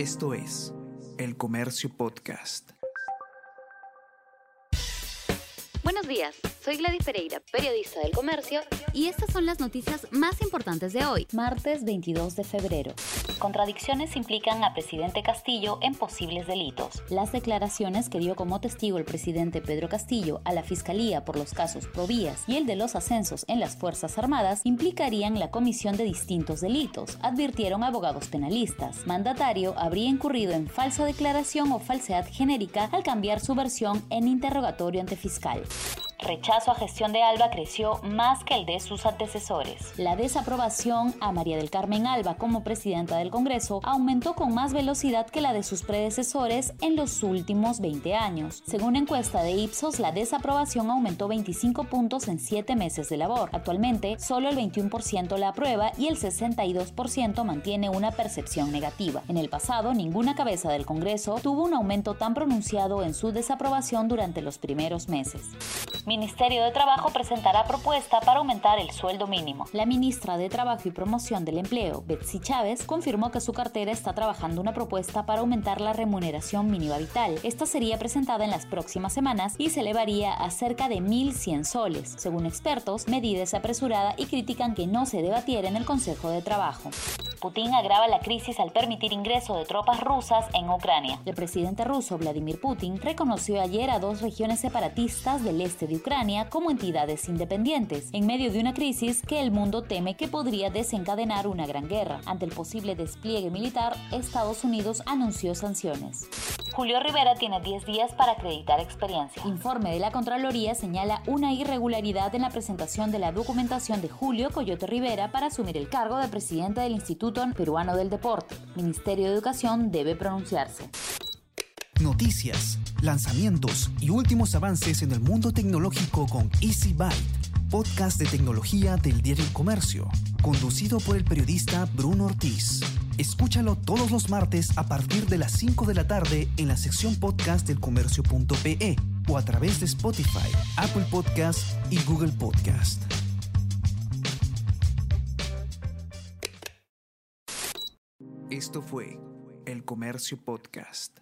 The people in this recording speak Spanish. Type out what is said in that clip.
Esto es El Comercio Podcast. Buenos días, soy Gladys Pereira, periodista del comercio, y estas son las noticias más importantes de hoy, martes 22 de febrero. Contradicciones implican a presidente Castillo en posibles delitos. Las declaraciones que dio como testigo el presidente Pedro Castillo a la Fiscalía por los casos Provías y el de los ascensos en las Fuerzas Armadas implicarían la comisión de distintos delitos, advirtieron abogados penalistas. Mandatario habría incurrido en falsa declaración o falsedad genérica al cambiar su versión en interrogatorio ante fiscal rechazo a gestión de Alba creció más que el de sus antecesores. La desaprobación a María del Carmen Alba como presidenta del Congreso aumentó con más velocidad que la de sus predecesores en los últimos 20 años. Según encuesta de Ipsos, la desaprobación aumentó 25 puntos en 7 meses de labor. Actualmente, solo el 21% la aprueba y el 62% mantiene una percepción negativa. En el pasado, ninguna cabeza del Congreso tuvo un aumento tan pronunciado en su desaprobación durante los primeros meses. Ministerio de Trabajo presentará propuesta para aumentar el sueldo mínimo. La ministra de Trabajo y Promoción del Empleo, Betsy Chávez, confirmó que su cartera está trabajando una propuesta para aumentar la remuneración mínima vital. Esta sería presentada en las próximas semanas y se elevaría a cerca de 1.100 soles. Según expertos, medida es apresurada y critican que no se debatiera en el Consejo de Trabajo. Putin agrava la crisis al permitir ingreso de tropas rusas en Ucrania. El presidente ruso Vladimir Putin reconoció ayer a dos regiones separatistas del este de Ucrania como entidades independientes, en medio de una crisis que el mundo teme que podría desencadenar una gran guerra. Ante el posible despliegue militar, Estados Unidos anunció sanciones. Julio Rivera tiene 10 días para acreditar experiencia. Informe de la Contraloría señala una irregularidad en la presentación de la documentación de Julio Coyote Rivera para asumir el cargo de presidente del Instituto Peruano del Deporte. Ministerio de Educación debe pronunciarse. Noticias, lanzamientos y últimos avances en el mundo tecnológico con Easy Byte, podcast de tecnología del diario El Comercio, conducido por el periodista Bruno Ortiz. Escúchalo todos los martes a partir de las 5 de la tarde en la sección podcast del comercio.pe o a través de Spotify, Apple Podcast y Google Podcast. Esto fue El Comercio Podcast.